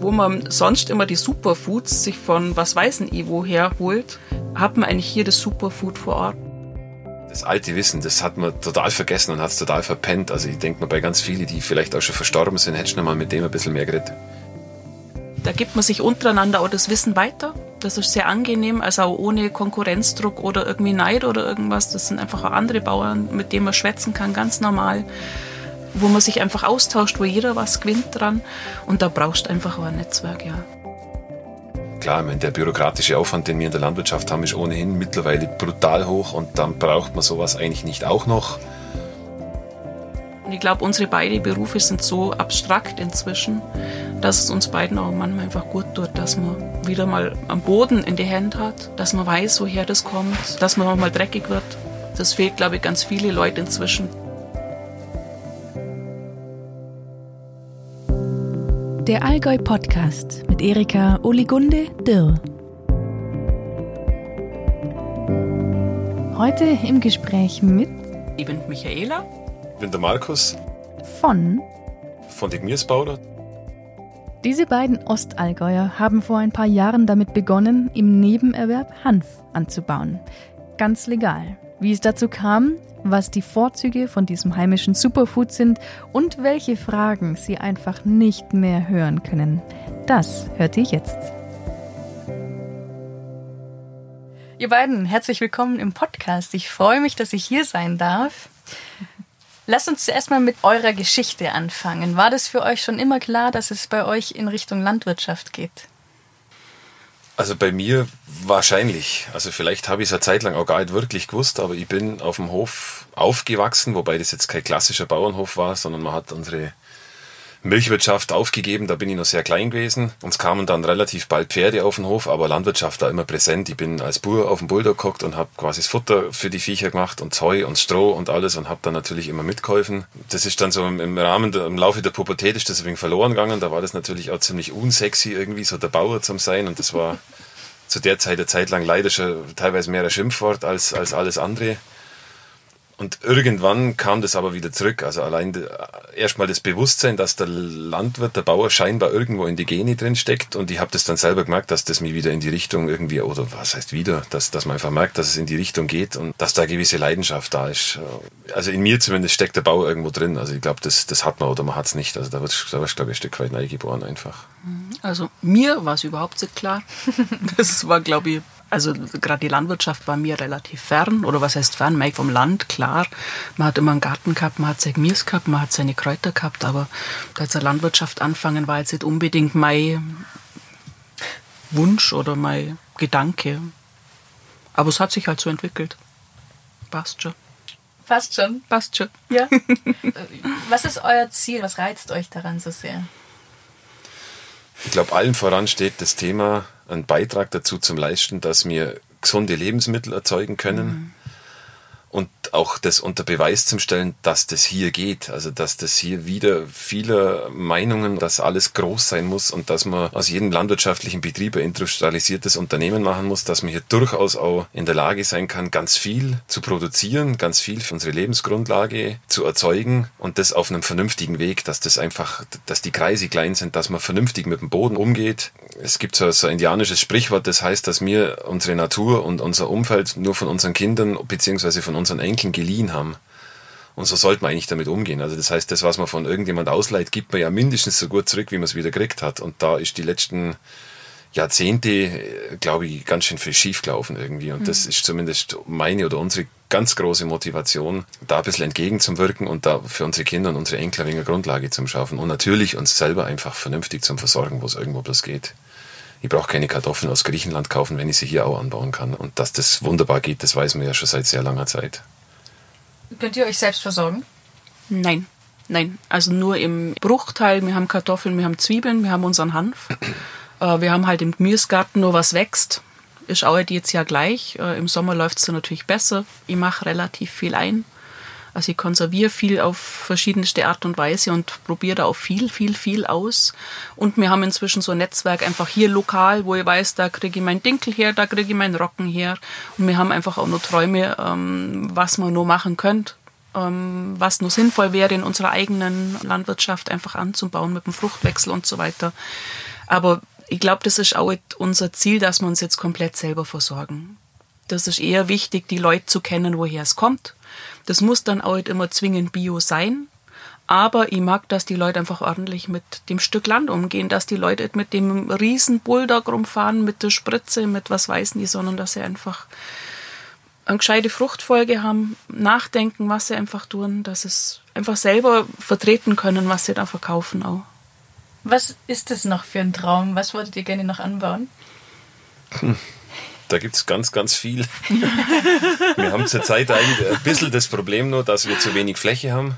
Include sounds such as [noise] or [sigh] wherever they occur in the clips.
Wo man sonst immer die Superfoods sich von was weiß ich woher holt, hat man eigentlich hier das Superfood vor Ort. Das alte Wissen, das hat man total vergessen und hat es total verpennt. Also ich denke mal, bei ganz vielen, die vielleicht auch schon verstorben sind, hätte ich noch mal mit dem ein bisschen mehr geredet. Da gibt man sich untereinander auch das Wissen weiter. Das ist sehr angenehm, also auch ohne Konkurrenzdruck oder irgendwie Neid oder irgendwas. Das sind einfach auch andere Bauern, mit denen man schwätzen kann, ganz normal. Wo man sich einfach austauscht, wo jeder was gewinnt dran. Und da brauchst du einfach auch ein Netzwerk, ja. Klar, meine, der bürokratische Aufwand, den wir in der Landwirtschaft haben, ist ohnehin mittlerweile brutal hoch und dann braucht man sowas eigentlich nicht auch noch. Und ich glaube, unsere beiden Berufe sind so abstrakt inzwischen, dass es uns beiden auch manchmal einfach gut tut, dass man wieder mal am Boden in die Hände hat, dass man weiß, woher das kommt, dass man auch mal dreckig wird. Das fehlt, glaube ich, ganz viele Leute inzwischen. Der Allgäu Podcast mit Erika Oligunde Dirr. Heute im Gespräch mit Ich bin Michaela ich bin der Markus. Von. Von den Gmiersbauer. Diese beiden Ostallgäuer haben vor ein paar Jahren damit begonnen, im Nebenerwerb Hanf anzubauen. Ganz legal. Wie es dazu kam, was die Vorzüge von diesem heimischen Superfood sind und welche Fragen sie einfach nicht mehr hören können. Das hört ihr jetzt. Ihr beiden, herzlich willkommen im Podcast. Ich freue mich, dass ich hier sein darf. Lasst uns zuerst mal mit eurer Geschichte anfangen. War das für euch schon immer klar, dass es bei euch in Richtung Landwirtschaft geht? Also bei mir wahrscheinlich. Also vielleicht habe ich es eine Zeit lang auch gar nicht wirklich gewusst, aber ich bin auf dem Hof aufgewachsen, wobei das jetzt kein klassischer Bauernhof war, sondern man hat unsere Milchwirtschaft aufgegeben, da bin ich noch sehr klein gewesen. Uns kamen dann relativ bald Pferde auf den Hof, aber Landwirtschaft war immer präsent. Ich bin als Bauer auf dem Bulldog gehockt und habe quasi das Futter für die Viecher gemacht und Heu und Stroh und alles und habe dann natürlich immer mitgeholfen. Das ist dann so im Rahmen, der, im Laufe der Pubertät ist das ein wenig verloren gegangen. Da war das natürlich auch ziemlich unsexy irgendwie, so der Bauer zum sein und das war zu der Zeit, eine Zeit lang leider schon teilweise mehr ein Schimpfwort als, als alles andere. Und irgendwann kam das aber wieder zurück. Also allein erstmal das Bewusstsein, dass der Landwirt, der Bauer scheinbar irgendwo in die Gene drin steckt. Und ich habe das dann selber gemerkt, dass das mich wieder in die Richtung irgendwie, oder was heißt wieder, dass, dass man einfach merkt, dass es in die Richtung geht und dass da gewisse Leidenschaft da ist. Also in mir zumindest steckt der Bauer irgendwo drin. Also ich glaube, das, das hat man oder man hat es nicht. Also da wird da glaube ich, ein Stück weit neu geboren einfach. Also mir war es überhaupt nicht klar. [laughs] Das war, glaube ich, also gerade die Landwirtschaft war mir relativ fern. Oder was heißt fern? Mike vom Land, klar. Man hat immer einen Garten gehabt, man hat sein Gemüse gehabt, man hat seine Kräuter gehabt, aber da jetzt eine Landwirtschaft anfangen war jetzt nicht unbedingt mein Wunsch oder mein Gedanke. Aber es hat sich halt so entwickelt. Passt schon. Passt schon. Passt schon. Ja. [laughs] was ist euer Ziel? Was reizt euch daran so sehr? Ich glaube, allen voran steht das Thema, einen Beitrag dazu zu leisten, dass wir gesunde Lebensmittel erzeugen können. Mhm und auch das unter Beweis zu stellen, dass das hier geht. Also dass das hier wieder viele Meinungen, dass alles groß sein muss und dass man aus jedem landwirtschaftlichen Betrieb ein industrialisiertes Unternehmen machen muss, dass man hier durchaus auch in der Lage sein kann, ganz viel zu produzieren, ganz viel für unsere Lebensgrundlage zu erzeugen und das auf einem vernünftigen Weg, dass das einfach, dass die Kreise klein sind, dass man vernünftig mit dem Boden umgeht. Es gibt so, so ein indianisches Sprichwort, das heißt, dass wir unsere Natur und unser Umfeld nur von unseren Kindern beziehungsweise von unseren Enkeln geliehen haben. Und so sollte man eigentlich damit umgehen. Also das heißt, das, was man von irgendjemand ausleiht, gibt man ja mindestens so gut zurück, wie man es wieder gekriegt hat. Und da ist die letzten Jahrzehnte, glaube ich, ganz schön viel schiefgelaufen irgendwie. Und mhm. das ist zumindest meine oder unsere ganz große Motivation, da ein bisschen entgegenzuwirken und da für unsere Kinder und unsere Enkel eine Grundlage zu schaffen. Und natürlich uns selber einfach vernünftig zum Versorgen, wo es irgendwo bloß geht ich brauche keine Kartoffeln aus Griechenland kaufen, wenn ich sie hier auch anbauen kann. Und dass das wunderbar geht, das weiß man ja schon seit sehr langer Zeit. Könnt ihr euch selbst versorgen? Nein. Nein, also nur im Bruchteil. Wir haben Kartoffeln, wir haben Zwiebeln, wir haben unseren Hanf. [clears throat] Äh, wir haben halt im Gemüsegarten nur was wächst. Ist auch jetzt ja gleich. Äh, Im Sommer läuft es natürlich besser. Ich mache relativ viel ein. Also ich konserviere viel auf verschiedenste Art und Weise und probiere da auch viel, viel, viel aus. Und wir haben inzwischen so ein Netzwerk einfach hier lokal, wo ich weiß, da kriege ich meinen Dinkel her, da kriege ich meinen Rocken her. Und wir haben einfach auch nur Träume, ähm, was man nur machen könnte ähm, was nur sinnvoll wäre, in unserer eigenen Landwirtschaft einfach anzubauen mit dem Fruchtwechsel und so weiter. Aber ich glaube, das ist auch unser Ziel, dass wir uns jetzt komplett selber versorgen. Das ist eher wichtig, die Leute zu kennen, woher es kommt. Das muss dann auch nicht immer zwingend Bio sein. Aber ich mag, dass die Leute einfach ordentlich mit dem Stück Land umgehen, dass die Leute mit dem riesen Bulldog rumfahren, mit der Spritze, mit was weiß nie, sondern dass sie einfach eine gescheite Fruchtfolge haben, nachdenken, was sie einfach tun, dass sie einfach selber vertreten können, was sie da verkaufen auch. Was ist das noch für ein Traum? Was wolltet ihr gerne noch anbauen? [laughs] Da gibt es ganz, ganz viel. [laughs] wir haben zurzeit eigentlich ein bisschen das Problem nur, dass wir zu wenig Fläche haben.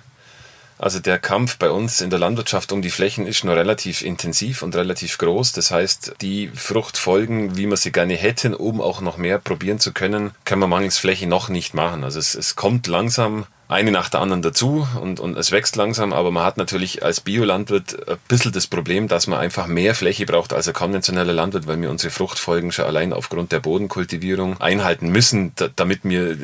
Also der Kampf bei uns in der Landwirtschaft um die Flächen ist noch relativ intensiv und relativ groß. Das heißt, die Fruchtfolgen, wie wir sie gerne hätten, um auch noch mehr probieren zu können, können wir mangels Fläche noch nicht machen. Also es, es kommt langsam eine nach der anderen dazu und, und es wächst langsam, aber man hat natürlich als Biolandwirt ein bisschen das Problem, dass man einfach mehr Fläche braucht als ein konventioneller Landwirt, weil wir unsere Fruchtfolgen schon allein aufgrund der Bodenkultivierung einhalten müssen, da, damit wir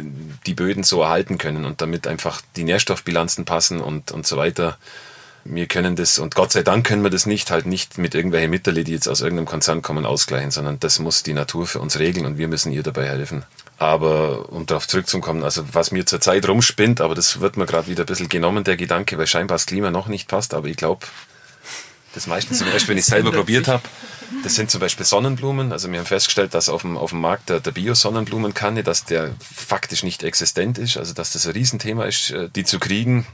die Böden so erhalten können und damit einfach die Nährstoffbilanzen passen und, und so weiter. Wir können das, und Gott sei Dank können wir das nicht, halt nicht mit irgendwelchen Mitteln, die jetzt aus irgendeinem Konzern kommen, ausgleichen, sondern das muss die Natur für uns regeln und wir müssen ihr dabei helfen. Aber um darauf zurückzukommen, also was mir zurzeit rumspinnt, aber das wird mir gerade wieder ein bisschen genommen, der Gedanke, weil scheinbar das Klima noch nicht passt, aber ich glaube, das meistens zum Beispiel, wenn ich selber probiert habe, das sind zum Beispiel Sonnenblumen. Also wir haben festgestellt, dass auf dem, auf dem Markt der, der Bio-Sonnenblumenkanne, dass der faktisch nicht existent ist, also dass das ein Riesenthema ist, äh, die zu kriegen.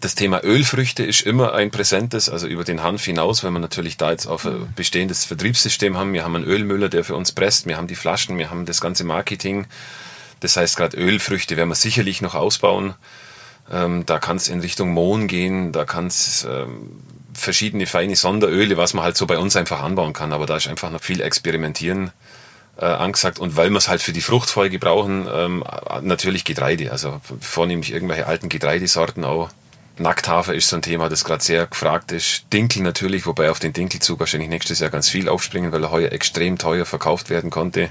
Das Thema Ölfrüchte ist immer ein präsentes, also über den Hanf hinaus, wenn wir natürlich da jetzt auf ein bestehendes Vertriebssystem haben. Wir haben einen Ölmüller, der für uns presst, wir haben die Flaschen, wir haben das ganze Marketing. Das heißt, gerade Ölfrüchte werden wir sicherlich noch ausbauen. Ähm, da kann es in Richtung Mohn gehen, da kann es ähm, verschiedene feine Sonderöle, was man halt so bei uns einfach anbauen kann. Aber da ist einfach noch viel Experimentieren äh, angesagt. Und weil wir es halt für die Fruchtfolge brauchen, ähm, natürlich Getreide. Also vornehmlich irgendwelche alten Getreidesorten auch Nackthafer ist so ein Thema, das gerade sehr gefragt ist. Dinkel natürlich, wobei auf den Dinkelzug wahrscheinlich nächstes Jahr ganz viel aufspringen, weil er heuer extrem teuer verkauft werden konnte.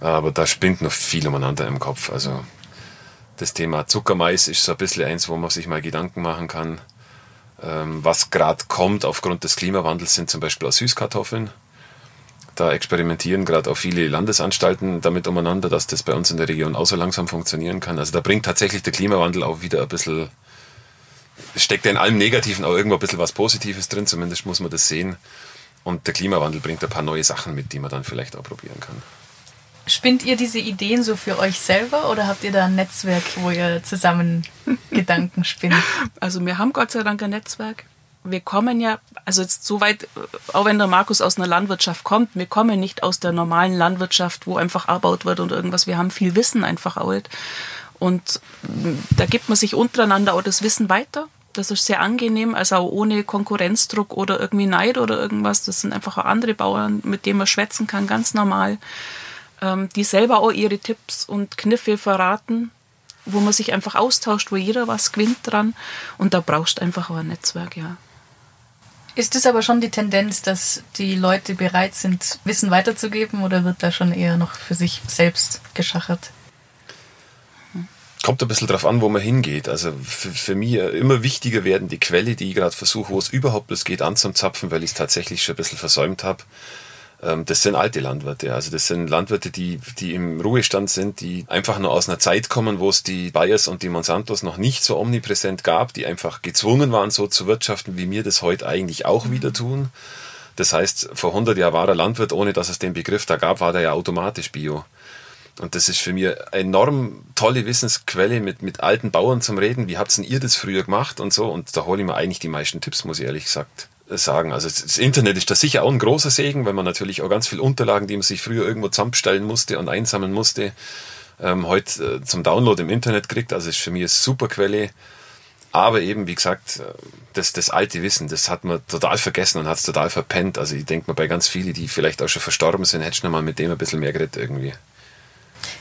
Aber da spinnt noch viel umeinander im Kopf. Also das Thema Zuckermais ist so ein bisschen eins, wo man sich mal Gedanken machen kann. Ähm, was gerade kommt aufgrund des Klimawandels sind zum Beispiel auch Süßkartoffeln. Da experimentieren gerade auch viele Landesanstalten damit umeinander, dass das bei uns in der Region auch so langsam funktionieren kann. Also da bringt tatsächlich der Klimawandel auch wieder ein bisschen steckt ja in allem Negativen auch irgendwo ein bisschen was Positives drin, zumindest muss man das sehen. Und der Klimawandel bringt ein paar neue Sachen mit, die man dann vielleicht auch probieren kann. Spinnt ihr diese Ideen so für euch selber oder habt ihr da ein Netzwerk, wo ihr zusammen [laughs] Gedanken spinnt? Also wir haben Gott sei Dank ein Netzwerk. Wir kommen ja, also jetzt so weit, auch wenn der Markus aus einer Landwirtschaft kommt, wir kommen nicht aus der normalen Landwirtschaft, wo einfach erbaut wird und irgendwas. Wir haben viel Wissen einfach auch. Und da gibt man sich untereinander auch das Wissen weiter. Das ist sehr angenehm, also auch ohne Konkurrenzdruck oder irgendwie Neid oder irgendwas. Das sind einfach auch andere Bauern, mit denen man schwätzen kann, ganz normal, ähm, die selber auch ihre Tipps und Kniffe verraten, wo man sich einfach austauscht, wo jeder was gewinnt dran. Und da brauchst du einfach auch ein Netzwerk, ja. Ist es aber schon die Tendenz, dass die Leute bereit sind, Wissen weiterzugeben oder wird da schon eher noch für sich selbst geschachert? Kommt ein bisschen drauf an, wo man hingeht. Also für, für mich immer wichtiger werden die Quelle, die ich gerade versuche, wo es überhaupt es geht, anzuzapfen, weil ich es tatsächlich schon ein bisschen versäumt habe. Ähm, das sind alte Landwirte. Also das sind Landwirte, die, die im Ruhestand sind, die einfach nur aus einer Zeit kommen, wo es die Bayers und die Monsantos noch nicht so omnipräsent gab, die einfach gezwungen waren, so zu wirtschaften, wie wir das heute eigentlich auch wieder tun. Das heißt, vor 100 Jahren war der Landwirt, ohne dass es den Begriff da gab, war der ja automatisch Bio. Und das ist für mich eine enorm tolle Wissensquelle, mit, mit alten Bauern zum Reden. Wie habt denn ihr das früher gemacht und so? Und da hole ich mir eigentlich die meisten Tipps, muss ich ehrlich gesagt sagen. Also das Internet ist da sicher auch ein großer Segen, weil man natürlich auch ganz viele Unterlagen, die man sich früher irgendwo zusammenstellen musste und einsammeln musste, ähm, heute äh, zum Download im Internet kriegt. Also ist für mich eine super Quelle. Aber eben, wie gesagt, äh, das, das alte Wissen, das hat man total vergessen und hat es total verpennt. Also ich denke mal, bei ganz vielen, die vielleicht auch schon verstorben sind, hätte ich mal mit dem ein bisschen mehr geredet irgendwie.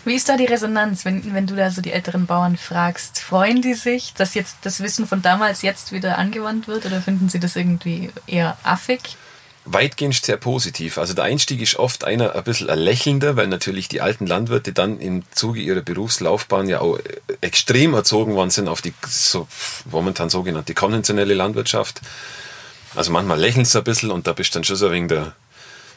Wie ist da die Resonanz, wenn, wenn du da so die älteren Bauern fragst? Freuen die sich, dass jetzt das Wissen von damals jetzt wieder angewandt wird oder finden sie das irgendwie eher affig? Weitgehend sehr positiv. Also der Einstieg ist oft einer ein bisschen lächelnder, weil natürlich die alten Landwirte dann im Zuge ihrer Berufslaufbahn ja auch extrem erzogen worden sind auf die so, momentan sogenannte konventionelle Landwirtschaft Also manchmal lächeln sie ein bisschen und da bist du dann schon so wegen der,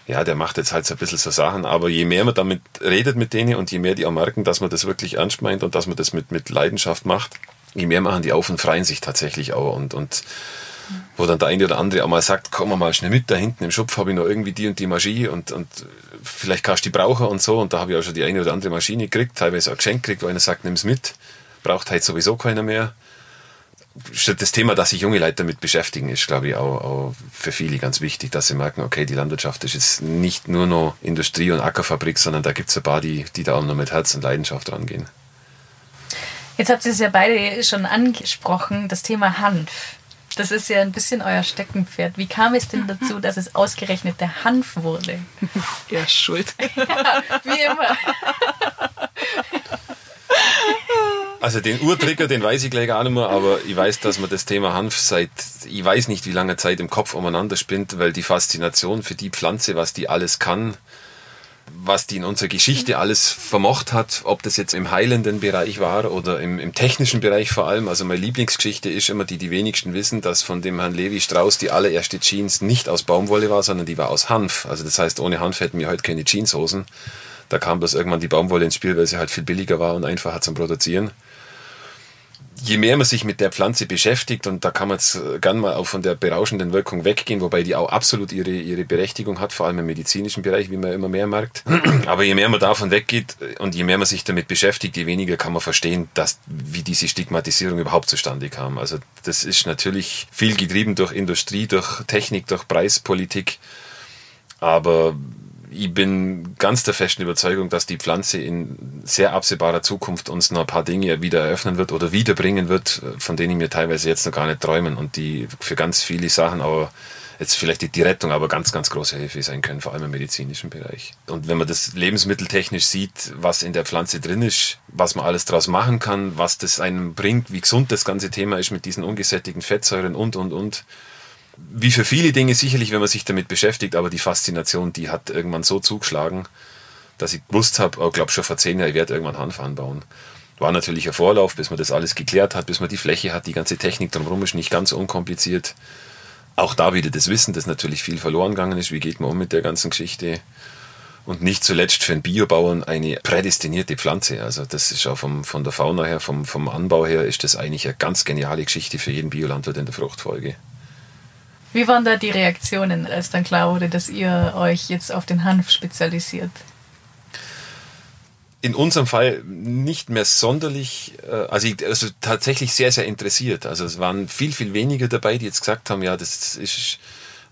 ja, der macht jetzt halt so ein bisschen so Sachen, aber je mehr man damit redet mit denen und je mehr die auch merken, dass man das wirklich ernst meint und dass man das mit, mit Leidenschaft macht, je mehr machen die auf und freien sich tatsächlich auch und, und wo dann der eine oder andere auch mal sagt, komm mal schnell mit, da hinten im Schopf habe ich noch irgendwie die und die Maschine und, und vielleicht kannst du die brauchen und so und da habe ich auch schon die eine oder andere Maschine gekriegt, teilweise auch geschenkt gekriegt, wo einer sagt, nimm's mit, braucht halt sowieso keiner mehr. Das Thema, dass sich junge Leute damit beschäftigen, ist, glaube ich, auch, auch für viele ganz wichtig, dass sie merken, okay, die Landwirtschaft ist jetzt nicht nur noch Industrie- und Ackerfabrik, sondern da gibt es ein paar, die, die da auch noch mit Herz und Leidenschaft rangehen. Jetzt habt ihr es ja beide schon angesprochen, das Thema Hanf. Das ist ja ein bisschen euer Steckenpferd. Wie kam es denn dazu, dass es ausgerechnet der Hanf wurde? [laughs] Er ist schuld. [laughs] ja, wie immer. [laughs] Also den Urtrigger, den weiß ich gleich gar nicht mehr, aber ich weiß, dass man das Thema Hanf seit, ich weiß nicht wie lange Zeit im Kopf umeinander spinnt, weil die Faszination für die Pflanze, was die alles kann, was die in unserer Geschichte alles vermocht hat, ob das jetzt im heilenden Bereich war oder im, im, technischen Bereich vor allem. Also meine Lieblingsgeschichte ist immer, die die wenigsten wissen, dass von dem Herrn Levi Strauss die allererste Jeans nicht aus Baumwolle war, sondern die war aus Hanf. Also das heißt, ohne Hanf hätten wir heute keine Jeanshosen. Da kam bloß irgendwann die Baumwolle ins Spiel, weil sie halt viel billiger war und einfacher zum Produzieren je mehr man sich mit der Pflanze beschäftigt, und da kann man jetzt gern mal auch von der berauschenden Wirkung weggehen, wobei die auch absolut ihre, ihre Berechtigung hat, vor allem im medizinischen Bereich, wie man immer mehr merkt. [clears throat] Aber je mehr man davon weggeht und je mehr man sich damit beschäftigt, je weniger kann man verstehen, dass, wie diese Stigmatisierung überhaupt zustande kam. Also das ist natürlich viel getrieben durch Industrie, durch Technik, durch Preispolitik. Aber ich bin ganz der festen Überzeugung, dass die Pflanze in sehr absehbarer Zukunft uns noch ein paar Dinge wieder eröffnen wird oder wiederbringen wird, von denen wir teilweise jetzt noch gar nicht träumen und die für ganz viele Sachen aber jetzt vielleicht die, Rettung, aber ganz, ganz große Hilfe sein können, vor allem im medizinischen Bereich. Und wenn man das lebensmitteltechnisch sieht, was in der Pflanze drin ist, was man alles daraus machen kann, was das einem bringt, wie gesund das ganze Thema ist mit diesen ungesättigten Fettsäuren und, und, und, wie für viele Dinge sicherlich, wenn man sich damit beschäftigt, aber die Faszination, die hat irgendwann so zugeschlagen, dass ich gewusst habe, oh, glaube schon vor zehn Jahren, ich werde irgendwann Hanf anbauen. War natürlich ein Vorlauf, bis man das alles geklärt hat, bis man die Fläche hat, die ganze Technik drumherum ist nicht ganz unkompliziert. Auch da wieder das Wissen, das natürlich viel verloren gegangen ist, wie geht man um mit der ganzen Geschichte. Und nicht zuletzt für einen Biobauern eine prädestinierte Pflanze. Also das ist auch vom, von der Fauna her, vom, vom Anbau her, ist das eigentlich eine ganz geniale Geschichte für jeden Biolandwirt in der Fruchtfolge. Wie waren da die Reaktionen, als dann klar wurde, dass ihr euch jetzt auf den Hanf spezialisiert? in unserem Fall nicht mehr sonderlich, äh, also, ich, also tatsächlich sehr, sehr interessiert. Also es waren viel, viel weniger dabei, die jetzt gesagt haben, ja, das ist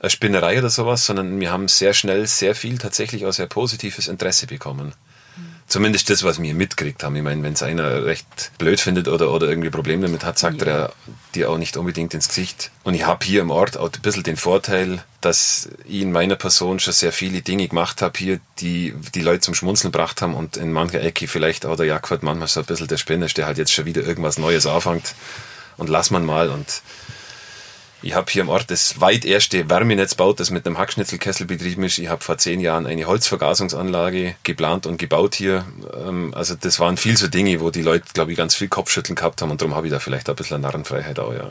eine Spinnerei oder sowas, sondern wir haben sehr schnell sehr viel tatsächlich auch sehr positives Interesse bekommen. Zumindest das, was wir mitgekriegt haben. Ich meine, wenn es einer recht blöd findet oder, oder irgendwie Probleme damit hat, sagt ja. er dir auch nicht unbedingt ins Gesicht. Und ich habe hier im Ort auch ein bisschen den Vorteil, dass ich in meiner Person schon sehr viele Dinge gemacht habe hier, die die Leute zum Schmunzeln gebracht haben und in mancher Ecke vielleicht auch der Jagdwart manchmal so ein bisschen der Spinner, der halt jetzt schon wieder irgendwas Neues anfängt und lass man mal und ich habe hier im Ort das weit erste Wärmenetz baut, das mit einem Hackschnitzelkessel betrieben ist. Ich habe vor zehn Jahren eine Holzvergasungsanlage geplant und gebaut hier. Ähm, also das waren viel so Dinge, wo die Leute, glaube ich, ganz viel Kopfschütteln gehabt haben und darum habe ich da vielleicht ein bisschen Narrenfreiheit auch, ja.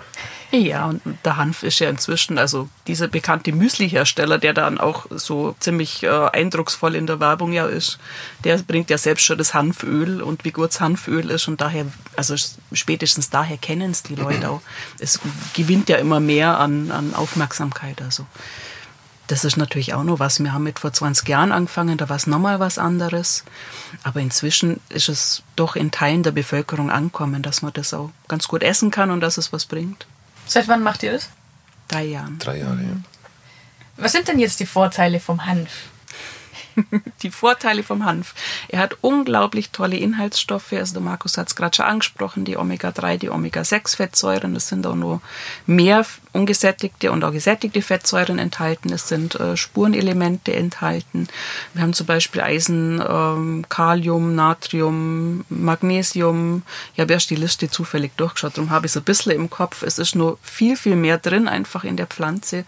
Ja, und der Hanf ist ja inzwischen, also dieser bekannte Müsli-Hersteller, der dann auch so ziemlich äh, eindrucksvoll in der Werbung ja ist, der bringt ja selbst schon das Hanföl und wie gut das Hanföl ist und daher, also spätestens daher kennen es die Leute [clears throat] auch. Es gewinnt ja immer mehr an, an Aufmerksamkeit, also. Das ist natürlich auch noch was. Wir haben mit vor 20 Jahren angefangen, da war es nochmal was anderes. Aber inzwischen ist es doch in Teilen der Bevölkerung angekommen, dass man das auch ganz gut essen kann und dass es was bringt. Seit wann macht ihr das? Drei Jahre. Drei Jahre, ja. Was sind denn jetzt die Vorteile vom Hanf? [laughs] die Vorteile vom Hanf. Er hat unglaublich tolle Inhaltsstoffe. Also der Markus hat es gerade schon angesprochen, die Omega-3, die Omega-6-Fettsäuren. Es sind auch nur mehr ungesättigte und auch gesättigte Fettsäuren enthalten. Es sind äh, Spurenelemente enthalten. Wir haben zum Beispiel Eisen, ähm, Kalium, Natrium, Magnesium. Ich habe erst die Liste zufällig durchgeschaut, darum habe ich es ein bisschen im Kopf. Es ist nur viel, viel mehr drin einfach in der Pflanze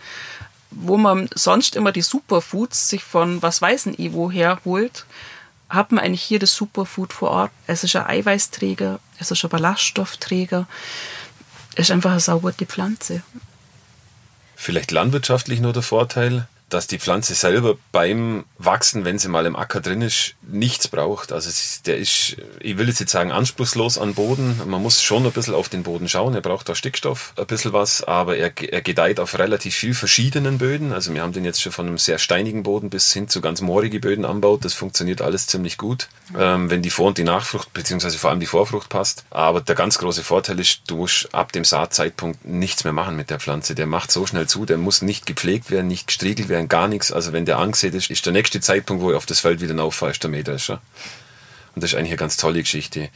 wo man sonst immer die Superfoods sich von was weiß ich woher holt, hat man eigentlich hier das Superfood vor Ort. Es ist ein Eiweißträger, es ist ein Ballaststoffträger, es ist einfach eine saubere Pflanze. vielleicht landwirtschaftlich nur der Vorteil, dass die Pflanze selber beim Wachsen, wenn sie mal im Acker drin ist, nichts braucht. Also der ist, ich will jetzt nicht sagen anspruchslos an Boden. Man muss schon ein bisschen auf den Boden schauen. Er braucht auch Stickstoff, ein bisschen was, aber er, er gedeiht auf relativ viel verschiedenen Böden. Also wir haben den jetzt schon von einem sehr steinigen Boden bis hin zu ganz moorige Böden anbaut. Das funktioniert alles ziemlich gut, ähm, wenn die Vor- und die Nachfrucht, beziehungsweise vor allem die Vorfrucht passt. Aber der ganz große Vorteil ist, du musst ab dem Saatzeitpunkt nichts mehr machen mit der Pflanze. Der macht so schnell zu, der muss nicht gepflegt werden, nicht gestriegelt werden, gar nichts. Also wenn der angesät ist, ist der nächste Zeitpunkt, wo ich auf das Feld wieder auffahre, ist der Mähdrescher. Und das ist eigentlich eine ganz tolle Geschichte.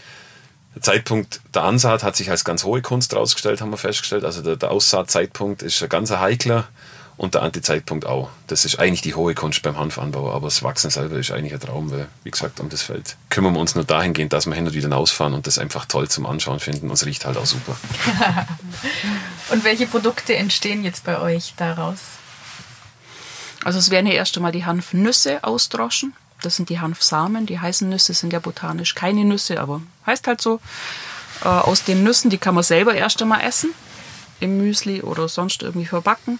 Der Zeitpunkt der Ansaat hat sich als ganz hohe Kunst herausgestellt, haben wir festgestellt. Also der, der Aussaatzeitpunkt ist ein ganz heikler und der Antizeitpunkt auch. Das ist eigentlich die hohe Kunst beim Hanfanbau, aber das Wachsen selber ist eigentlich ein Traum, weil, wie gesagt, um das Feld kümmern wir uns nur dahingehend, dass wir hin und wieder ausfahren und das einfach toll zum Anschauen finden und es riecht halt auch super. [laughs] [laughs] und welche Produkte entstehen jetzt bei euch daraus? Also es werden hier erst einmal die Hanfnüsse ausdroschen. Das sind die Hanfsamen. Die heißen Nüsse sind ja botanisch keine Nüsse, aber heißt halt so. Äh, aus den Nüssen, die kann man selber erst einmal essen. Im Müsli oder sonst irgendwie verbacken.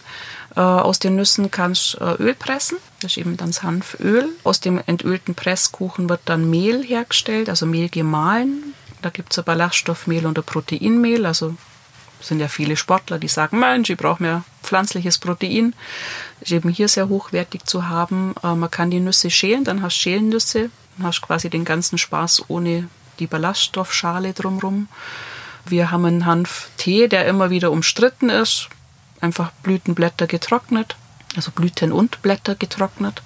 Äh, aus den Nüssen kannst du äh, Öl pressen. Das ist eben dann das Hanföl. Aus dem entölten Presskuchen wird dann Mehl hergestellt, also Mehl gemahlen. Da gibt es ein Ballaststoffmehl und ein Proteinmehl. Also sind ja viele Sportler, die sagen, Mensch, ich brauche mehr pflanzliches Protein. Ist eben hier sehr hochwertig zu haben. Äh, man kann die Nüsse schälen, dann hast du Schälennüsse, dann hast quasi den ganzen Spaß ohne die Ballaststoffschale drumherum. Wir haben einen Hanftee, der immer wieder umstritten ist. Einfach Blütenblätter getrocknet, also Blüten und Blätter getrocknet.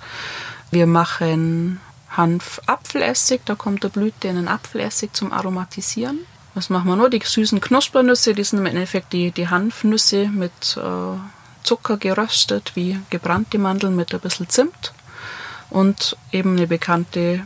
Wir machen Hanfapfelessig, da kommt der Blüte in den Apfelessig zum Aromatisieren. Was machen wir noch? Die süßen Knuspernüsse, die sind im Endeffekt die, die Hanfnüsse mit äh, Zucker geröstet, wie gebrannte Mandeln mit ein bisschen Zimt. Und eben eine bekannte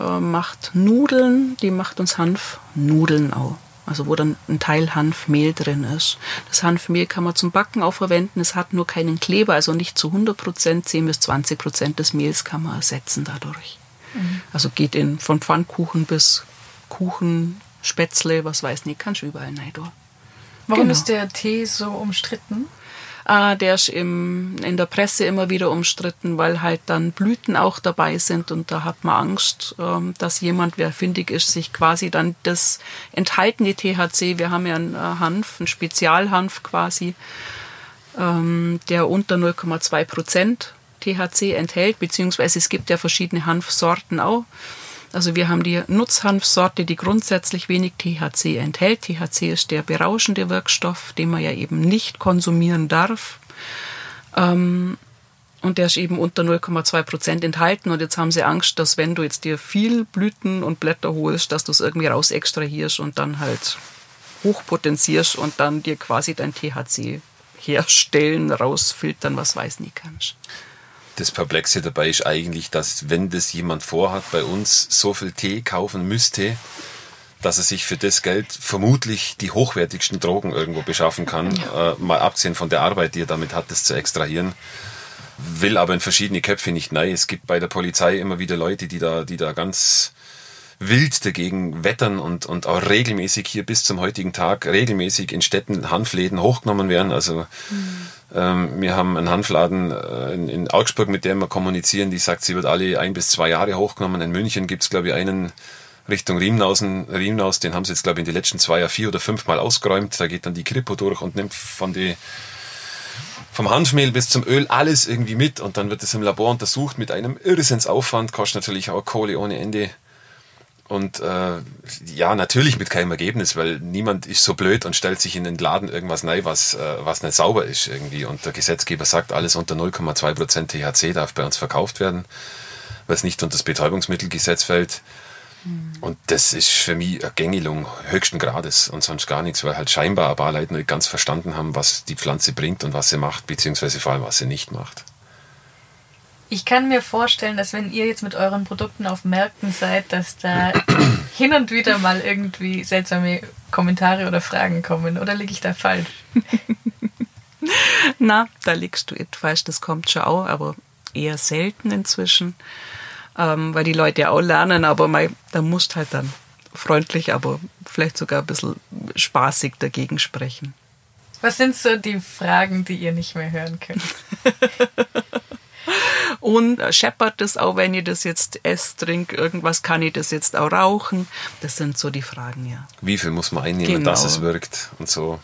äh, macht Nudeln, die macht uns Hanfnudeln auch. Also wo dann ein Teil Hanfmehl drin ist. Das Hanfmehl kann man zum Backen auch verwenden. Es hat nur keinen Kleber, also nicht zu 100 Prozent. 10 bis 20 Prozent des Mehls kann man ersetzen dadurch. Mhm. Also geht in, von Pfannkuchen bis Kuchen, Spätzle, was weiß nicht, kannst du überall rein Warum genau. ist der Tee so umstritten? Ah, der ist im, in der Presse immer wieder umstritten, weil halt dann Blüten auch dabei sind und da hat man Angst, ähm, dass jemand, wer findig ist, sich quasi dann das enthaltene THC, wir haben ja einen äh, Hanf, einen Spezialhanf quasi, ähm, der unter 0,2 Prozent THC enthält, beziehungsweise es gibt ja verschiedene Hanfsorten auch. Also wir haben die Nutzhanfsorte, die grundsätzlich wenig THC enthält. THC ist der berauschende Wirkstoff, den man ja eben nicht konsumieren darf. Ähm, und der ist eben unter 0,2 Prozent enthalten. Und jetzt haben sie Angst, dass wenn du jetzt dir viel Blüten und Blätter holst, dass du es irgendwie raus extrahierst und dann halt hochpotenzierst und dann dir quasi dein THC herstellen, rausfiltern, was weiß nie kannst das Perplexe dabei ist eigentlich, dass wenn das jemand vorhat, bei uns so viel Tee kaufen müsste, dass er sich für das Geld vermutlich die hochwertigsten Drogen irgendwo beschaffen kann, ja. äh, mal abgesehen von der Arbeit, die er damit hat, das zu extrahieren. Will aber in verschiedene Köpfe nicht nein. Es gibt bei der Polizei immer wieder Leute, die da, die da ganz wild dagegen wettern und, und auch regelmäßig hier bis zum heutigen Tag regelmäßig in Städten Hanfläden hochgenommen werden. Also mhm. Ähm, wir haben einen Hanfladen äh, in, in, Augsburg, mit dem wir kommunizieren, die sagt, sie wird alle ein bis zwei Jahre hochgenommen. In München gibt es, glaube ich, einen Richtung Riemnausen, Riemnaus, den haben sie jetzt, glaube ich, in den letzten zwei Jahren vier oder fünf Mal ausgeräumt. Da geht dann die Kripo durch und nimmt von die vom Hanfmehl bis zum Öl alles irgendwie mit und dann wird es im Labor untersucht mit einem Irrsinnsaufwand, kostet natürlich auch Kohle ohne Ende. Und äh, ja, natürlich mit keinem Ergebnis, weil niemand ist so blöd und stellt sich in den Laden irgendwas rein, was, äh, was nicht sauber ist irgendwie. Und der Gesetzgeber sagt, alles unter 0,2% THC darf bei uns verkauft werden, weil es nicht unter das Betäubungsmittelgesetz fällt. Mhm. Und das ist für mich eine Gängelung höchsten Grades und sonst gar nichts, weil halt scheinbar ein paar Leute nicht ganz verstanden haben, was die Pflanze bringt und was sie macht, beziehungsweise vor allem, was sie nicht macht. Ich kann mir vorstellen, dass wenn ihr jetzt mit euren Produkten auf Märkten seid, dass da [clears throat] hin und wieder mal irgendwie seltsame Kommentare oder Fragen kommen. Oder liege ich da falsch? [laughs] Na, da liegst du falsch. Das kommt schon auch, aber eher selten inzwischen, ähm, weil die Leute ja auch lernen. Aber mein, da musst halt dann freundlich, aber vielleicht sogar ein bisschen spaßig dagegen sprechen. Was sind so die Fragen, die ihr nicht mehr hören könnt? [laughs] Und äh, scheppert das auch, wenn ich das jetzt esse, trinke, irgendwas, kann ich das jetzt auch rauchen? Das sind so die Fragen, ja. Wie viel muss man einnehmen, genau. dass es wirkt und so.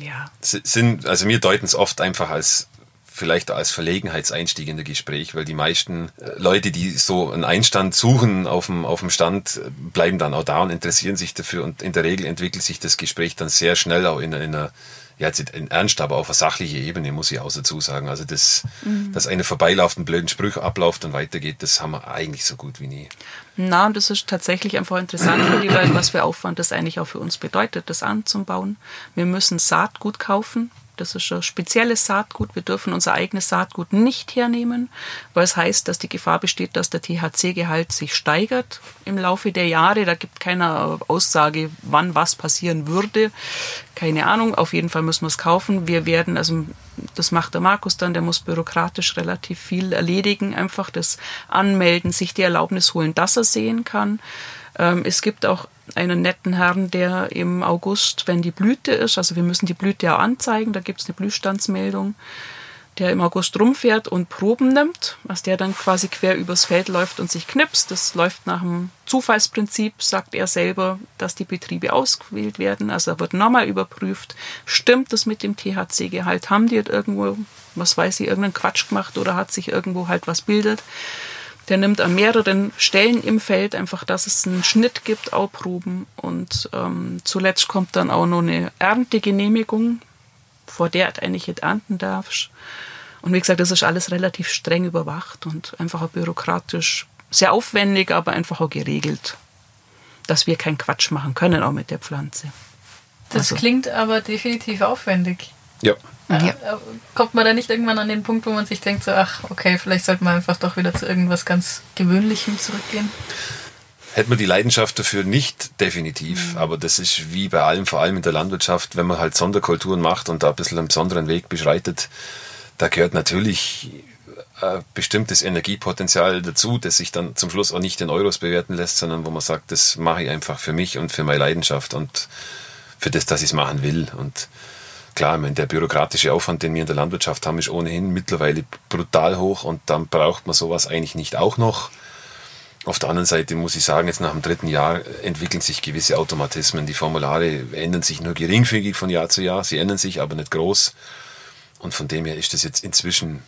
Ja. Sind, also wir deuten es oft einfach als vielleicht als Verlegenheitseinstieg in das Gespräch, weil die meisten äh, Leute, die so einen Einstand suchen auf dem, auf dem Stand, bleiben dann auch da und interessieren sich dafür und in der Regel entwickelt sich das Gespräch dann sehr schnell auch in, in einer ja, jetzt in Ernst, aber auf einer sachlichen Ebene, muss ich auch dazu sagen. Also, das, mhm. dass eine vorbeilauft, einen blöden Spruch abläuft und weitergeht, das haben wir eigentlich so gut wie nie. Na, und das ist tatsächlich einfach interessant für die Leute, was für Aufwand das eigentlich auch für uns bedeutet, das anzubauen. Wir müssen Saatgut kaufen. Das ist ein spezielles Saatgut. Wir dürfen unser eigenes Saatgut nicht hernehmen, weil es heißt, dass die Gefahr besteht, dass der THC-Gehalt sich steigert im Laufe der Jahre. Da gibt keine Aussage, wann was passieren würde. Keine Ahnung. Auf jeden Fall müssen wir es kaufen. Wir werden, also das macht der Markus dann, der muss bürokratisch relativ viel erledigen, einfach das anmelden, sich die Erlaubnis holen, dass er sehen kann. Ähm, es gibt auch einen netten Herrn, der im August, wenn die Blüte ist, also wir müssen die Blüte ja anzeigen, da gibt es eine Blühstandsmeldung, der im August rumfährt und Proben nimmt, was der dann quasi quer übers Feld läuft und sich knipst. Das läuft nach dem Zufallsprinzip, sagt er selber, dass die Betriebe ausgewählt werden. Also da wird nochmal überprüft, stimmt das mit dem THC-Gehalt? Haben die irgendwo, was weiß ich, irgendeinen Quatsch gemacht oder hat sich irgendwo halt was bildet? Der nimmt an mehreren Stellen im Feld einfach, dass es einen Schnitt gibt, auch Proben. Und ähm, zuletzt kommt dann auch noch eine Erntegenehmigung, vor der du eigentlich nicht ernten darfst. Und wie gesagt, das ist alles relativ streng überwacht und einfach auch bürokratisch sehr aufwendig, aber einfach auch geregelt, dass wir keinen Quatsch machen können, auch mit der Pflanze. Das also. klingt aber definitiv aufwendig. Ja. Ja. Äh, kommt man da nicht irgendwann an den Punkt, wo man sich denkt, so, ach, okay, vielleicht sollte man einfach doch wieder zu irgendwas ganz Gewöhnlichem zurückgehen? Hätte man die Leidenschaft dafür nicht, definitiv. Mhm. Aber das ist wie bei allem, vor allem in der Landwirtschaft, wenn man halt Sonderkulturen macht und da ein bisschen einen besonderen Weg beschreitet, da gehört natürlich ein äh, bestimmtes Energiepotenzial dazu, das sich dann zum Schluss auch nicht in Euros bewerten lässt, sondern wo man sagt, das mache ich einfach für mich und für meine Leidenschaft und für das, dass ich es machen will. Und klar, ich meine, der bürokratische Aufwand, den wir in der Landwirtschaft haben, ist ohnehin mittlerweile brutal hoch und dann braucht man sowas eigentlich nicht auch noch. Auf der anderen Seite muss ich sagen, jetzt nach dem dritten Jahr entwickeln sich gewisse Automatismen. Die Formulare ändern sich nur geringfügig von Jahr zu Jahr. Sie ändern sich aber nicht groß. Und von dem her ist das jetzt inzwischen,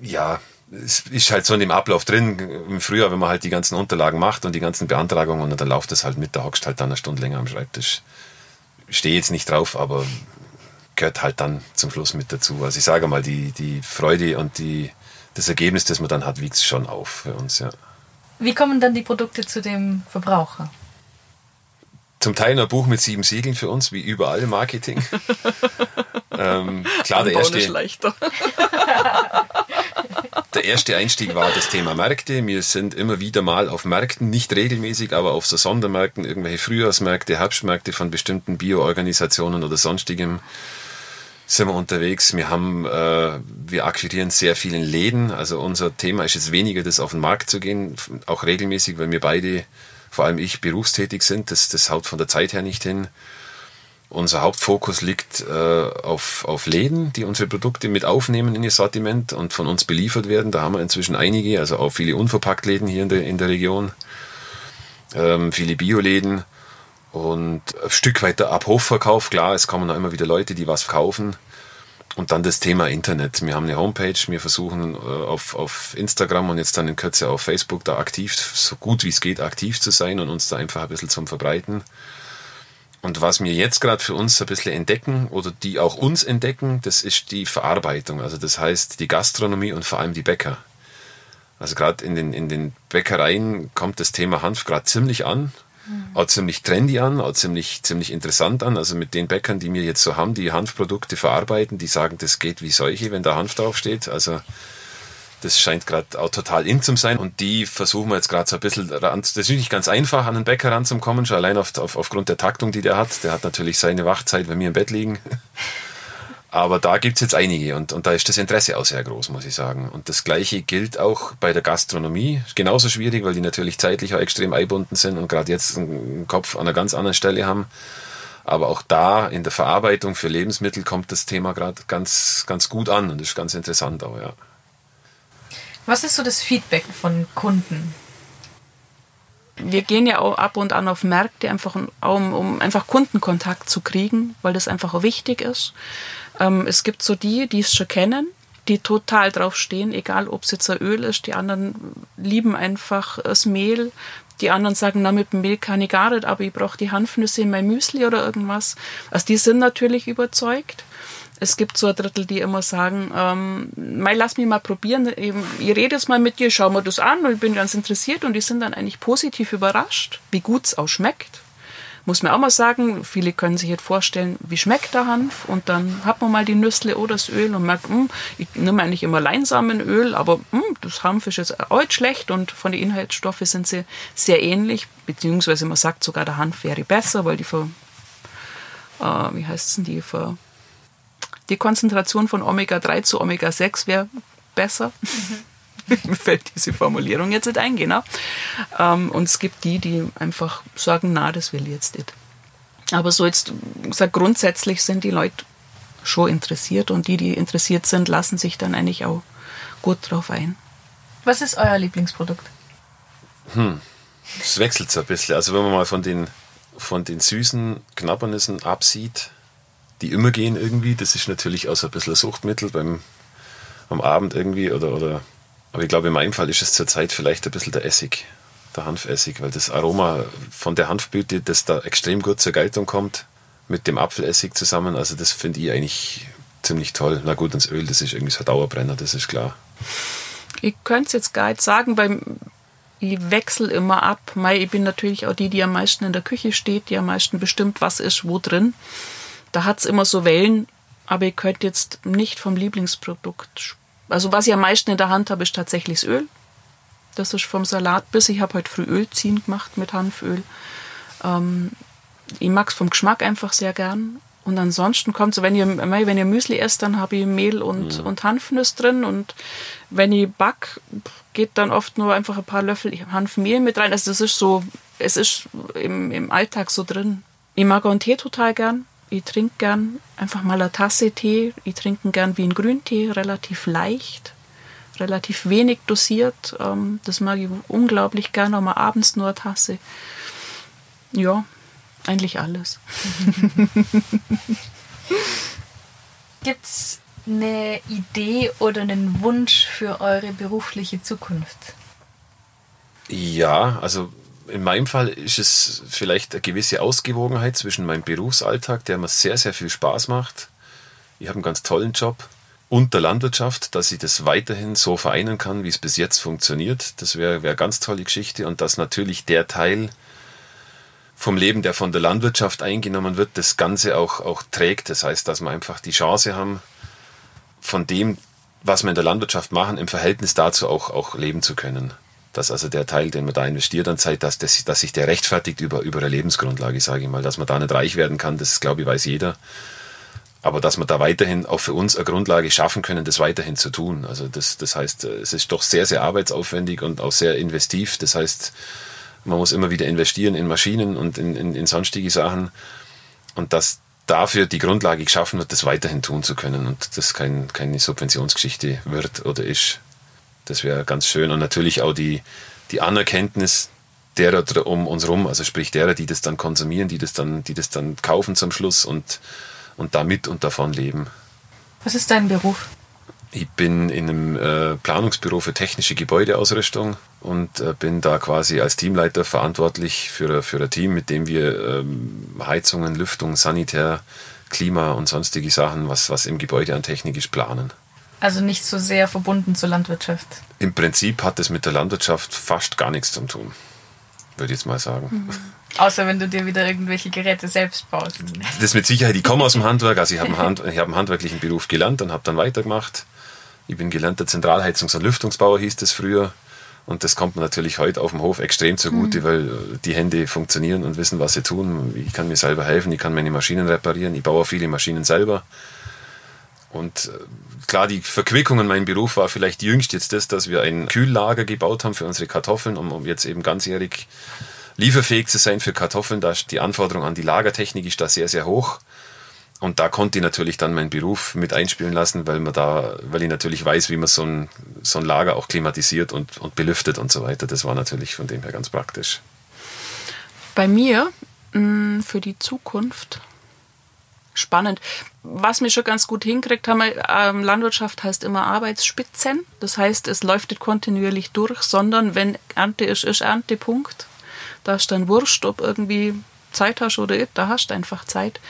ja, es ist halt so in dem Ablauf drin. Im Frühjahr, wenn man halt die ganzen Unterlagen macht und die ganzen Beantragungen und dann läuft das halt mit, da hockst halt dann eine Stunde länger am Schreibtisch stehe jetzt nicht drauf, aber gehört halt dann zum Schluss mit dazu. Also ich sage mal, die, die Freude und die, das Ergebnis, das man dann hat, wiegt schon auf für uns, ja. Wie kommen dann die Produkte zu dem Verbraucher? Zum Teil ein Buch mit sieben Siegeln für uns, wie überall im Marketing. [laughs] ähm, klar, der erste, [laughs] der erste Einstieg war das Thema Märkte. Wir sind immer wieder mal auf Märkten, nicht regelmäßig, aber auf so Sondermärkten, irgendwelche Frühjahrsmärkte, Herbstmärkte von bestimmten Bio-Organisationen oder sonstigem sind wir unterwegs. Wir haben, äh, wir akquirieren sehr vielen Läden. Also unser Thema ist jetzt weniger, das auf den Markt zu gehen, auch regelmäßig, weil wir beide, vor allem ich, berufstätig sind. Das, das haut von der Zeit her nicht hin. Unser Hauptfokus liegt äh, auf, auf Läden, die unsere Produkte mit aufnehmen in ihr Sortiment und von uns beliefert werden. Da haben wir inzwischen einige, also auch viele Unverpacktläden hier in der, in der Region, ähm, viele Bioläden und ein Stück weiter ab Hofverkauf. Klar, es kommen auch immer wieder Leute, die was kaufen. Und dann das Thema Internet. Wir haben eine Homepage, wir versuchen äh, auf, auf Instagram und jetzt dann in Kürze auf Facebook da aktiv, so gut wie es geht, aktiv zu sein und uns da einfach ein bisschen zum Verbreiten. Und was wir jetzt gerade für uns ein bisschen entdecken oder die auch uns entdecken, das ist die Verarbeitung. Also das heißt die Gastronomie und vor allem die Bäcker. Also gerade in den, in den Bäckereien kommt das Thema Hanf gerade ziemlich an, mhm. auch ziemlich trendy an, auch ziemlich, ziemlich interessant an. Also mit den Bäckern, die wir jetzt so haben, die Hanfprodukte verarbeiten, die sagen, das geht wie solche, wenn da Hanf draufsteht. Also das scheint gerade auch total in zu sein und die versuchen wir jetzt gerade so ein bisschen ran. Das ist nicht ganz einfach, an den Bäcker ranzukommen, schon allein auf, auf, aufgrund der Taktung, die der hat. Der hat natürlich seine Wachzeit, wenn wir im Bett liegen. [laughs] Aber da gibt es jetzt einige und, und da ist das Interesse auch sehr groß, muss ich sagen. Und das Gleiche gilt auch bei der Gastronomie. Genauso schwierig, weil die natürlich zeitlich auch extrem eingebunden sind und gerade jetzt einen Kopf an einer ganz anderen Stelle haben. Aber auch da in der Verarbeitung für Lebensmittel kommt das Thema gerade ganz, ganz gut an und ist ganz interessant auch, ja. Was ist so das Feedback von Kunden? Wir gehen ja auch ab und an auf Märkte, einfach um, um einfach Kundenkontakt zu kriegen, weil das einfach wichtig ist. Ähm, es gibt so die, die es schon kennen, die total drauf stehen, egal ob es jetzt ein Öl ist. Die anderen lieben einfach das Mehl. Die anderen sagen, na, mit dem Mehl kann ich gar nicht, aber ich brauche die Hanfnüsse in mein Müsli oder irgendwas. Also die sind natürlich überzeugt. Es gibt so ein Drittel, die immer sagen, ähm, Mai, lass mich mal probieren. Ich, rede jetzt mal mit dir, schau mir das an. Und ich bin ganz interessiert und die sind dann eigentlich positiv überrascht, wie gut es auch schmeckt. Muss man auch mal sagen, viele können sich jetzt vorstellen, wie schmeckt der Hanf? Und dann hat man mal die Nüssle oder das Öl und merkt, mh, hm, ich nehme eigentlich immer Leinsamenöl, aber mh, hm, das Hanf ist jetzt auch nicht schlecht. Und von den Inhaltsstoffen sind sie sehr ähnlich, beziehungsweise man sagt sogar, der Hanf wäre besser, weil die für, äh, wie heißt es denn, die für, die Konzentration von Omega-3 zu Omega-6 wäre besser. Mhm. [laughs] mir fällt diese Formulierung jetzt nicht ein, genau. Ähm, und es gibt die, die einfach sagen, na, das will ich jetzt nicht. Aber so jetzt, gesagt, grundsätzlich sind die Leute schon interessiert und die, die interessiert sind, lassen sich dann eigentlich auch gut drauf ein. Was ist euer Lieblingsprodukt? Hm, das wechselt so ein bisschen. Also wenn man mal von den, von den süßen Knabbernissen absieht, die immer gehen irgendwie, das ist natürlich auch so ein bisschen ein Suchtmittel beim, am Abend irgendwie oder, oder aber ich glaube, in meinem Fall ist es zurzeit vielleicht ein bisschen der Essig, der Hanfessig, weil das Aroma von der Hanfblüte, das da extrem gut zur Geltung kommt, mit dem Apfelessig zusammen, also das finde ich eigentlich ziemlich toll. Na gut, das Öl, das ist irgendwie so ein Dauerbrenner, das ist klar. Ich könnte es jetzt gar nicht sagen, weil ich wechsle immer ab. Ich bin natürlich auch die, die am meisten in der Küche steht, die am meisten bestimmt, was ist wo drin. Da hat es immer so Wellen, aber ich könnte jetzt nicht vom Lieblingsprodukt also was ich am meisten in der Hand habe, ist tatsächlich das Öl. Das ist vom Salat bis. Ich habe heute früh Öl ziehen gemacht mit Hanföl. Ähm, ich mag es vom Geschmack einfach sehr gern. Und ansonsten kommt so, wenn ihr, wenn ihr Müsli esst, dann habe ich Mehl und, mhm. und Hanfnuss drin. Und wenn ich back, geht dann oft nur einfach ein paar Löffel Hanfmehl mit rein. Also das ist so, es ist im, im Alltag so drin. Ich mag auch einen Tee total gern. Ich trinke gern einfach mal eine Tasse Tee. Ich trinke gern wie ein Grüntee, relativ leicht, relativ wenig dosiert. Ähm, das mag ich unglaublich gern, auch mal abends nur eine Tasse. Ja, eigentlich alles. [laughs] Gibt es eine Idee oder einen Wunsch für eure berufliche Zukunft? Ja, also in meinem Fall ist es vielleicht eine gewisse Ausgewogenheit zwischen meinem Berufsalltag, der mir sehr, sehr viel Spaß macht. Ich habe einen ganz tollen Job. Und der Landwirtschaft, dass ich das weiterhin so vereinen kann, wie es bis jetzt funktioniert. Das wäre wär eine ganz tolle Geschichte. Und dass natürlich der Teil vom Leben, der von der Landwirtschaft eingenommen wird, das Ganze auch, auch trägt. Das heißt, dass wir einfach die Chance haben, von dem, was wir in der Landwirtschaft machen, im Verhältnis dazu auch, auch leben zu können dass also der Teil, den man da investiert an Zeit, dass, dass, dass sich der rechtfertigt über, über eine Lebensgrundlage, sage ich mal. Dass man da nicht reich werden kann, das glaube ich weiß jeder. Aber dass man da weiterhin auch für uns eine Grundlage schaffen können, das weiterhin zu tun. Also das, das heißt, es ist doch sehr, sehr arbeitsaufwendig und auch sehr investiv. Das heißt, man muss immer wieder investieren in Maschinen und in, in, in sonstige Sachen. Und dass dafür die Grundlage geschaffen wird, das weiterhin tun zu können und das kein, keine Subventionsgeschichte wird oder ist. Das wäre ganz schön. Und natürlich auch die, die Anerkenntnis derer um uns rum, also sprich derer, die das dann konsumieren, die das dann, die das dann kaufen zum Schluss und, und damit und davon leben. Was ist dein Beruf? Ich bin in einem äh, Planungsbüro für technische Gebäudeausrüstung und äh, bin da quasi als Teamleiter verantwortlich für, für ein Team, mit dem wir ähm, Heizungen, Lüftung, Sanitär, Klima und sonstige Sachen, was, was im Gebäude an Technik ist, planen. Also nicht so sehr verbunden zur Landwirtschaft. Im Prinzip hat es mit der Landwirtschaft fast gar nichts zu tun, würde ich jetzt mal sagen. Mhm. Außer wenn du dir wieder irgendwelche Geräte selbst baust. Das mit Sicherheit. Ich komme aus dem Handwerk, also ich habe einen, Hand, hab einen handwerklichen Beruf gelernt und habe dann weitergemacht. Ich bin gelernter Zentralheizungs- und Lüftungsbauer, hieß das früher. Und das kommt mir natürlich heute auf dem Hof extrem zugute, mhm. weil die Hände funktionieren und wissen, was sie tun. Ich kann mir selber helfen, ich kann meine Maschinen reparieren, ich baue viele Maschinen selber. Und äh, klar, die Verquickung in meinem Beruf war vielleicht jüngst jetzt das, dass wir ein Kühllager gebaut haben für unsere Kartoffeln, um, um jetzt eben ganzjährig lieferfähig zu sein für Kartoffeln. Da die Anforderung an die Lagertechnik ist da sehr, sehr hoch. Und da konnte ich natürlich dann meinen Beruf mit einspielen lassen, weil man da, weil ich natürlich weiß, wie man so ein, so ein Lager auch klimatisiert und, und belüftet und so weiter. Das war natürlich von dem her ganz praktisch. Bei mir mh, für die Zukunft spannend. Was wir schon ganz gut hinkriegt haben, ähm, Landwirtschaft heißt immer Arbeitsspitzen. Das heißt, es läuft nicht kontinuierlich durch, sondern wenn Ernte ist, ist Ernte, Punkt. Da ist dann wurscht, ob irgendwie Zeit hast oder nicht, da hast du einfach Zeit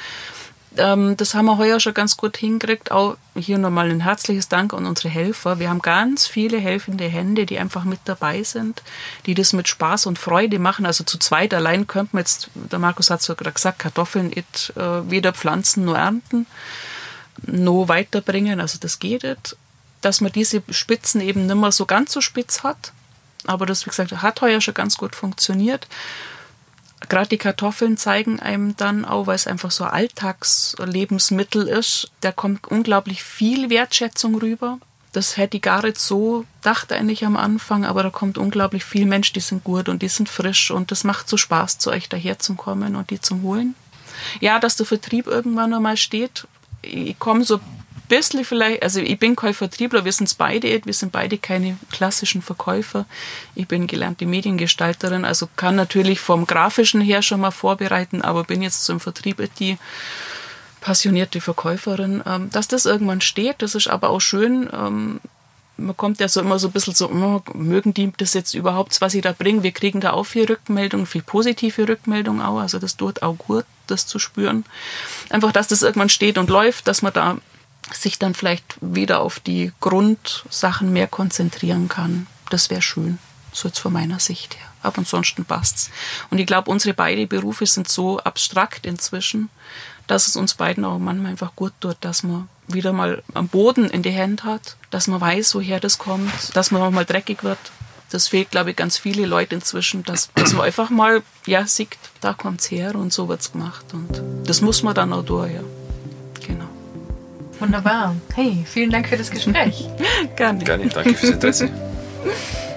ähm, das haben wir heuer schon ganz gut hingekriegt. Auch hier nochmal ein herzliches Dank an unsere Helfer. Wir haben ganz viele helfende Hände, die einfach mit dabei sind, die das mit Spaß und Freude machen. Also zu zweit allein könnte man jetzt, der Markus hat es sogar gesagt, Kartoffeln nicht äh, weder pflanzen noch ernten, noch weiterbringen. Also das geht nicht. Dass man diese Spitzen eben nicht mehr so ganz so spitz hat. Aber das, wie gesagt, hat heuer schon ganz gut funktioniert gerade die Kartoffeln zeigen einem dann auch, weil es einfach so Alltagslebensmittel ist, da kommt unglaublich viel Wertschätzung rüber. Das hätte ich gar nicht so gedacht eigentlich am Anfang, aber da kommt unglaublich viel Mensch, die sind gut und die sind frisch und das macht so Spaß, zu euch daher zu kommen und die zu holen. Ja, dass der Vertrieb irgendwann einmal steht, ich komme so bisschen vielleicht, also ich bin kein Vertriebler, wir sind es beide, wir sind beide keine klassischen Verkäufer. Ich bin gelernte Mediengestalterin, also kann natürlich vom Grafischen her schon mal vorbereiten, aber bin jetzt zum Vertrieb die passionierte Verkäuferin. Ähm, dass das irgendwann steht, das ist aber auch schön. Ähm, man kommt ja so immer so ein bisschen so, oh, mögen die das jetzt überhaupt, was ich da bringe? Wir kriegen da auch viel Rückmeldung, viel positive Rückmeldung auch. Also das tut auch gut, das zu spüren. Einfach, dass das irgendwann steht und läuft, dass man da sich dann vielleicht wieder auf die Grundsachen mehr konzentrieren kann. Das wäre schön, so jetzt von meiner Sicht her. Aber ansonsten passt's. Und ich glaube, unsere beiden Berufe sind so abstrakt inzwischen, dass es uns beiden auch manchmal einfach gut tut, dass man wieder mal am Boden in die Hand hat, dass man weiß, woher das kommt, dass man auch mal dreckig wird. Das fehlt, glaube ich, ganz viele Leute inzwischen, dass, dass man einfach mal, ja, sieht, da kommt's her und so wird's gemacht. Und das muss man dann auch durch, ja. Wunderbar. Hey, vielen Dank für das Gespräch. Gerne. Gerne, danke fürs Interesse. [laughs]